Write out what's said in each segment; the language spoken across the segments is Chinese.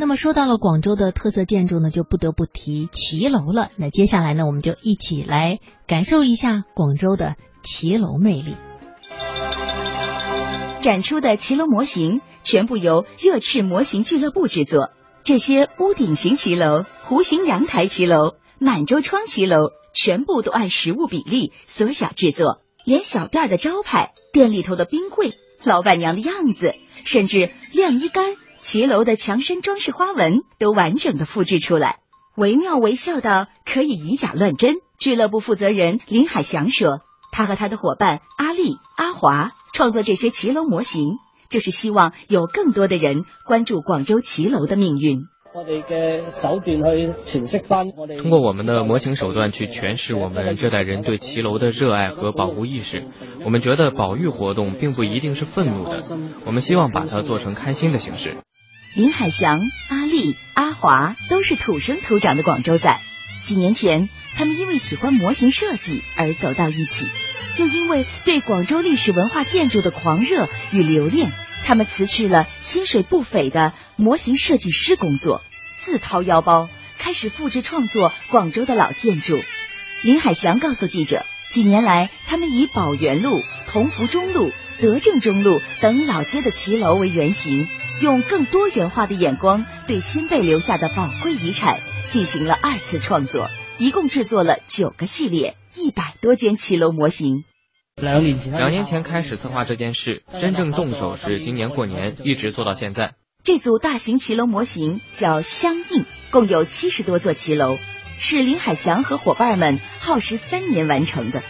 那么说到了广州的特色建筑呢，就不得不提骑楼了。那接下来呢，我们就一起来感受一下广州的骑楼魅力。展出的骑楼模型全部由热赤模型俱乐部制作。这些屋顶型骑楼、弧形阳台骑楼、满洲窗骑楼，全部都按实物比例缩小制作。连小店的招牌、店里头的冰柜、老板娘的样子，甚至晾衣杆、骑楼的墙身装饰花纹，都完整的复制出来，惟妙惟肖到可以以假乱真。俱乐部负责人林海翔说：“他和他的伙伴阿丽、阿华。”创作这些骑楼模型，就是希望有更多的人关注广州骑楼的命运。我哋嘅手段去诠释翻，通过我们的模型手段去诠释我们这代人对骑楼的热爱和保护意识。我们觉得保育活动并不一定是愤怒的，我们希望把它做成开心的形式。林海祥、阿丽、阿华都是土生土长的广州仔。几年前，他们因为喜欢模型设计而走到一起。又因为对广州历史文化建筑的狂热与留恋，他们辞去了薪水不菲的模型设计师工作，自掏腰包开始复制创作广州的老建筑。林海祥告诉记者，几年来，他们以宝源路、同福中路、德政中路等老街的骑楼为原型，用更多元化的眼光对新辈留下的宝贵遗产进行了二次创作，一共制作了九个系列。一百多间骑楼模型。两年前，两年前开始策划这件事，真正动手是今年过年，一直做到现在。这组大型骑楼模型叫相应，共有七十多座骑楼，是林海祥和伙伴们耗时三年完成的。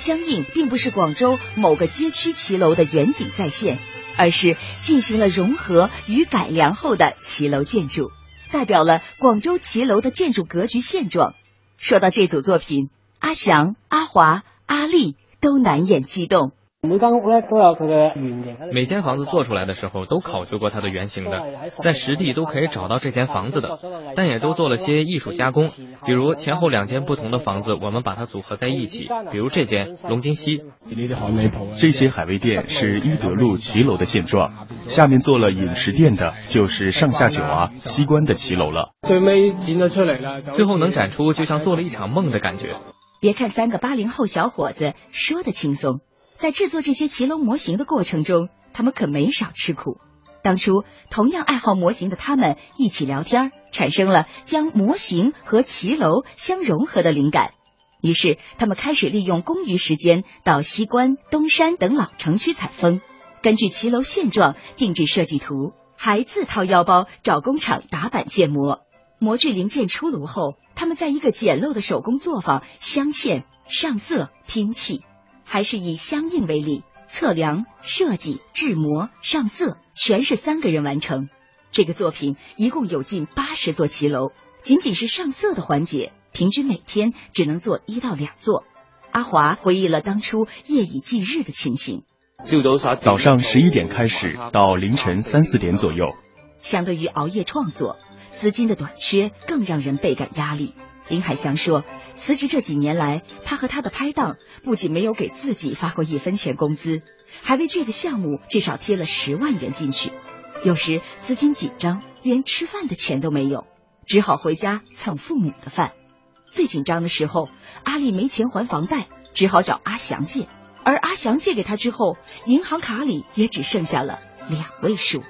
相应并不是广州某个街区骑楼的远景再现，而是进行了融合与改良后的骑楼建筑，代表了广州骑楼的建筑格局现状。说到这组作品。阿翔、阿华、阿丽都难掩激动。每间屋咧都有佢嘅原型。每间房子做出来的时候都考究过它的原型的，在实地都可以找到这间房子的，但也都做了些艺术加工，比如前后两间不同的房子，我们把它组合在一起，比如这间龙津西。这些海味店是伊德路骑楼的现状，下面做了饮食店的就是上下九啊西关的骑楼了。最尾展咗出嚟啦，最后能展出，就像做了一场梦的感觉。别看三个八零后小伙子说的轻松。在制作这些骑楼模型的过程中，他们可没少吃苦。当初同样爱好模型的他们一起聊天，产生了将模型和骑楼相融合的灵感。于是，他们开始利用空余时间到西关、东山等老城区采风，根据骑楼现状定制设计图，还自掏腰包找工厂打板建模。模具零件出炉后，他们在一个简陋的手工作坊镶嵌、上色、拼砌。还是以相应为例，测量、设计、制模、上色，全是三个人完成。这个作品一共有近八十座骑楼，仅仅是上色的环节，平均每天只能做一到两座。阿华回忆了当初夜以继日的情形：早上十一点开始，到凌晨三四点左右。相对于熬夜创作，资金的短缺更让人倍感压力。林海祥说。辞职这几年来，他和他的拍档不仅没有给自己发过一分钱工资，还为这个项目至少贴了十万元进去。有时资金紧张，连吃饭的钱都没有，只好回家蹭父母的饭。最紧张的时候，阿丽没钱还房贷，只好找阿祥借。而阿祥借给他之后，银行卡里也只剩下了两位数。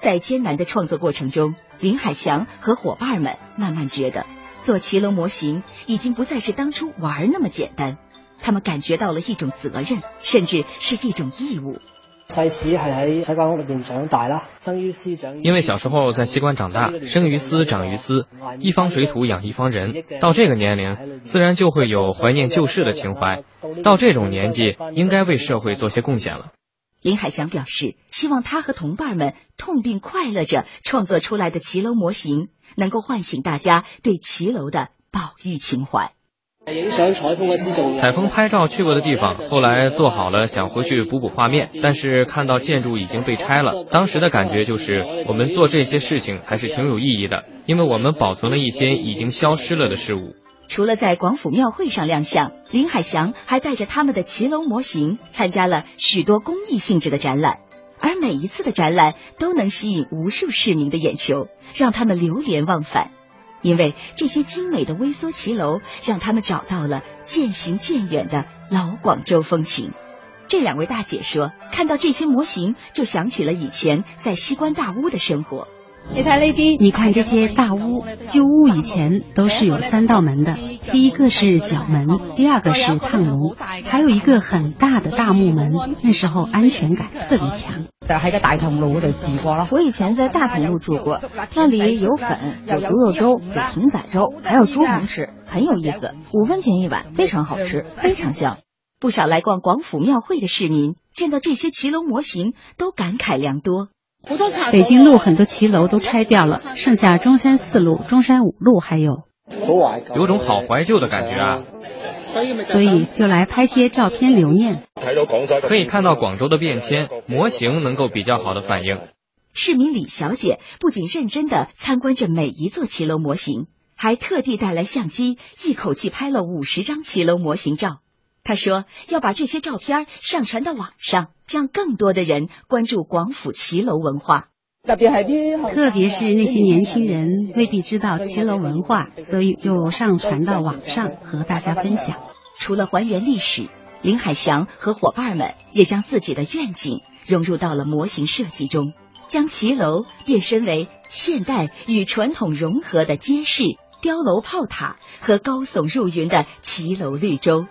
在艰难的创作过程中，林海祥和伙伴们慢慢觉得。做骑楼模型已经不再是当初玩那么简单，他们感觉到了一种责任，甚至是一种义务。系喺西关屋里边长大啦，生于斯长。因为小时候在西关长大，生于斯长于斯，一方水土养一方人。到这个年龄，自然就会有怀念旧事的情怀。到这种年纪，应该为社会做些贡献了。林海祥表示，希望他和同伴们痛并快乐着创作出来的骑楼模型，能够唤醒大家对骑楼的保育情怀。采风拍照去过的地方，后来做好了，想回去补补画面，但是看到建筑已经被拆了，当时的感觉就是，我们做这些事情还是挺有意义的，因为我们保存了一些已经消失了的事物。除了在广府庙会上亮相，林海祥还带着他们的骑楼模型参加了许多公益性质的展览。而每一次的展览都能吸引无数市民的眼球，让他们流连忘返。因为这些精美的微缩骑楼，让他们找到了渐行渐远的老广州风情。这两位大姐说，看到这些模型，就想起了以前在西关大屋的生活。你睇呢啲，你看这些大屋，旧屋以前都是有三道门的，第一个是角门，第二个是烫炉，还有一个很大的大木门。那时候安全感特别强。就喺个大同路度住过了。我以前在大同路住过，那里有粉，有猪肉粥，有艇仔粥，还有猪红吃，很有意思。五分钱一碗，非常好吃，非常香。不少来逛广府庙会的市民见到这些骑楼模型，都感慨良多。北京路很多骑楼都拆掉了，剩下中山四路、中山五路还有。有种好怀旧的感觉啊！所以就来拍些照片留念。可以看到广州的变迁，模型能够比较好的反映。市民李小姐不仅认真的参观着每一座骑楼模型，还特地带来相机，一口气拍了五十张骑楼模型照。她说要把这些照片上传到网上，让更多的人关注广府骑楼文化。特别是那些年轻人未必知道骑楼文化，所以就上传到网上和大家分享。除了还原历史，林海祥和伙伴们也将自己的愿景融入到了模型设计中，将骑楼变身为现代与传统融合的街市、碉楼、炮塔和高耸入云的骑楼绿洲。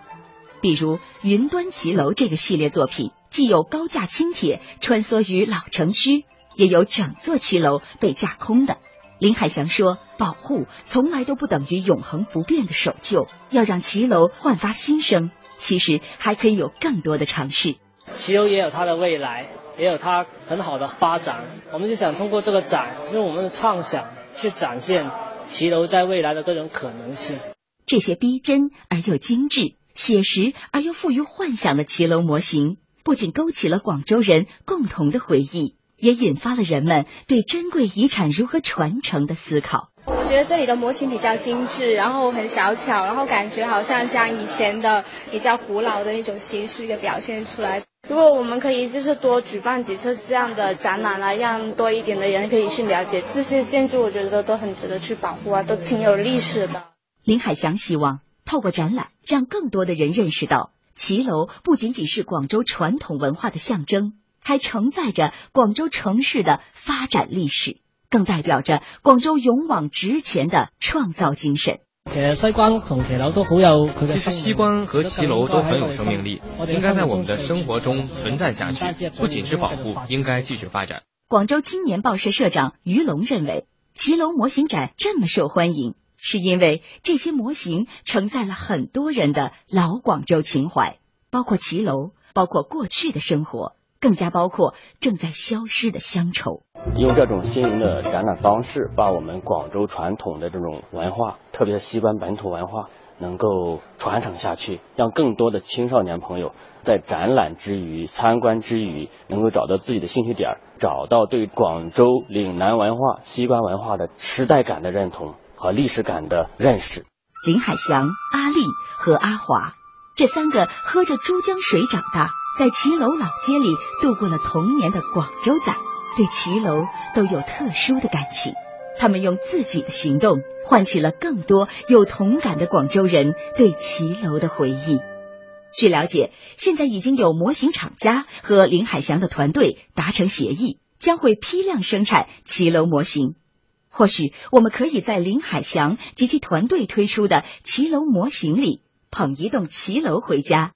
比如云端骑楼这个系列作品，既有高架轻铁穿梭于老城区。也有整座骑楼被架空的。林海翔说：“保护从来都不等于永恒不变的守旧，要让骑楼焕发新生，其实还可以有更多的尝试。骑楼也有它的未来，也有它很好的发展。我们就想通过这个展，用我们的畅想去展现骑楼在未来的各种可能性。这些逼真而又精致、写实而又富于幻想的骑楼模型，不仅勾起了广州人共同的回忆。”也引发了人们对珍贵遗产如何传承的思考。我觉得这里的模型比较精致，然后很小巧，然后感觉好像将以前的比较古老的那种形式给表现出来。如果我们可以就是多举办几次这样的展览啊，让多一点的人可以去了解这些建筑，我觉得都很值得去保护啊，都挺有历史的。林海祥希望透过展览，让更多的人认识到骑楼不仅仅是广州传统文化的象征。还承载着广州城市的发展历史，更代表着广州勇往直前的创造精神。其实西关同骑楼都好有，其实西关和骑楼都很有生命力，应该在我们的生活中存在下去，不仅是保护，应该继续发展。广州青年报社社长于龙认为，骑楼模型展这么受欢迎，是因为这些模型承载了很多人的老广州情怀，包括骑楼，包括过去的生活。更加包括正在消失的乡愁。用这种新颖的展览方式，把我们广州传统的这种文化，特别是西关本土文化，能够传承下去，让更多的青少年朋友在展览之余、参观之余，能够找到自己的兴趣点，找到对广州岭南文化、西关文化的时代感的认同和历史感的认识。林海祥、阿丽和阿华这三个喝着珠江水长大。在骑楼老街里度过了童年的广州仔，对骑楼都有特殊的感情。他们用自己的行动唤起了更多有同感的广州人对骑楼的回忆。据了解，现在已经有模型厂家和林海祥的团队达成协议，将会批量生产骑楼模型。或许我们可以在林海翔及其团队推出的骑楼模型里捧一栋骑楼回家。